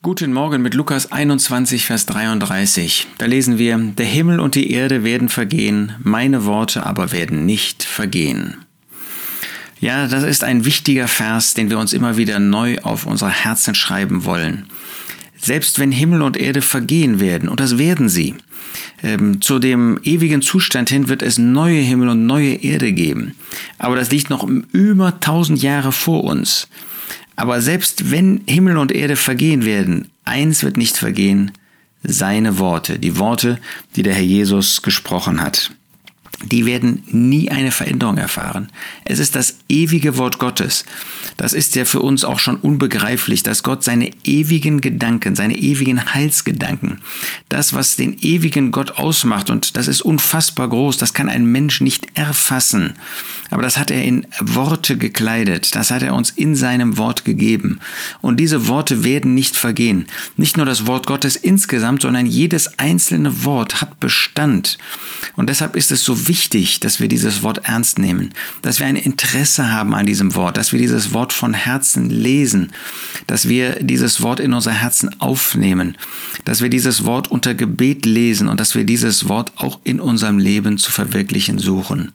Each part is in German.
Guten Morgen mit Lukas 21, Vers 33. Da lesen wir, der Himmel und die Erde werden vergehen, meine Worte aber werden nicht vergehen. Ja, das ist ein wichtiger Vers, den wir uns immer wieder neu auf unsere Herzen schreiben wollen. Selbst wenn Himmel und Erde vergehen werden, und das werden sie, ähm, zu dem ewigen Zustand hin wird es neue Himmel und neue Erde geben. Aber das liegt noch über tausend Jahre vor uns. Aber selbst wenn Himmel und Erde vergehen werden, eins wird nicht vergehen, seine Worte, die Worte, die der Herr Jesus gesprochen hat die werden nie eine Veränderung erfahren. Es ist das ewige Wort Gottes. Das ist ja für uns auch schon unbegreiflich, dass Gott seine ewigen Gedanken, seine ewigen Heilsgedanken, das, was den ewigen Gott ausmacht, und das ist unfassbar groß, das kann ein Mensch nicht erfassen. Aber das hat er in Worte gekleidet, das hat er uns in seinem Wort gegeben. Und diese Worte werden nicht vergehen. Nicht nur das Wort Gottes insgesamt, sondern jedes einzelne Wort hat Bestand. Und deshalb ist es so wichtig, dass wir dieses Wort ernst nehmen, dass wir ein Interesse haben an diesem Wort, dass wir dieses Wort von Herzen lesen, dass wir dieses Wort in unser Herzen aufnehmen, dass wir dieses Wort unter Gebet lesen und dass wir dieses Wort auch in unserem Leben zu verwirklichen suchen.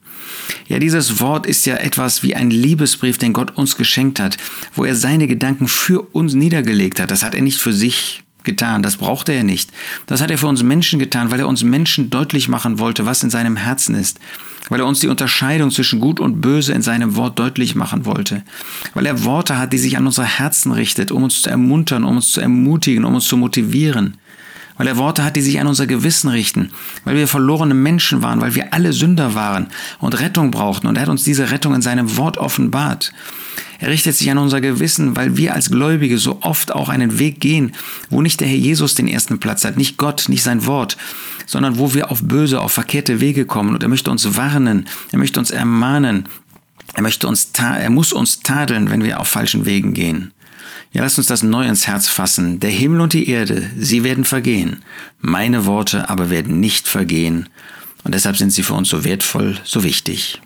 Ja, dieses Wort ist ja etwas wie ein Liebesbrief, den Gott uns geschenkt hat, wo er seine Gedanken für uns niedergelegt hat. Das hat er nicht für sich getan. Das brauchte er nicht. Das hat er für uns Menschen getan, weil er uns Menschen deutlich machen wollte, was in seinem Herzen ist. Weil er uns die Unterscheidung zwischen Gut und Böse in seinem Wort deutlich machen wollte. Weil er Worte hat, die sich an unser Herzen richtet, um uns zu ermuntern, um uns zu ermutigen, um uns zu motivieren. Weil er Worte hat, die sich an unser Gewissen richten. Weil wir verlorene Menschen waren, weil wir alle Sünder waren und Rettung brauchten. Und er hat uns diese Rettung in seinem Wort offenbart. Er richtet sich an unser Gewissen, weil wir als Gläubige so oft auch einen Weg gehen, wo nicht der Herr Jesus den ersten Platz hat, nicht Gott, nicht sein Wort, sondern wo wir auf böse, auf verkehrte Wege kommen. Und er möchte uns warnen, er möchte uns ermahnen, er möchte uns, er muss uns tadeln, wenn wir auf falschen Wegen gehen. Ja, lasst uns das neu ins Herz fassen. Der Himmel und die Erde, sie werden vergehen. Meine Worte aber werden nicht vergehen. Und deshalb sind sie für uns so wertvoll, so wichtig.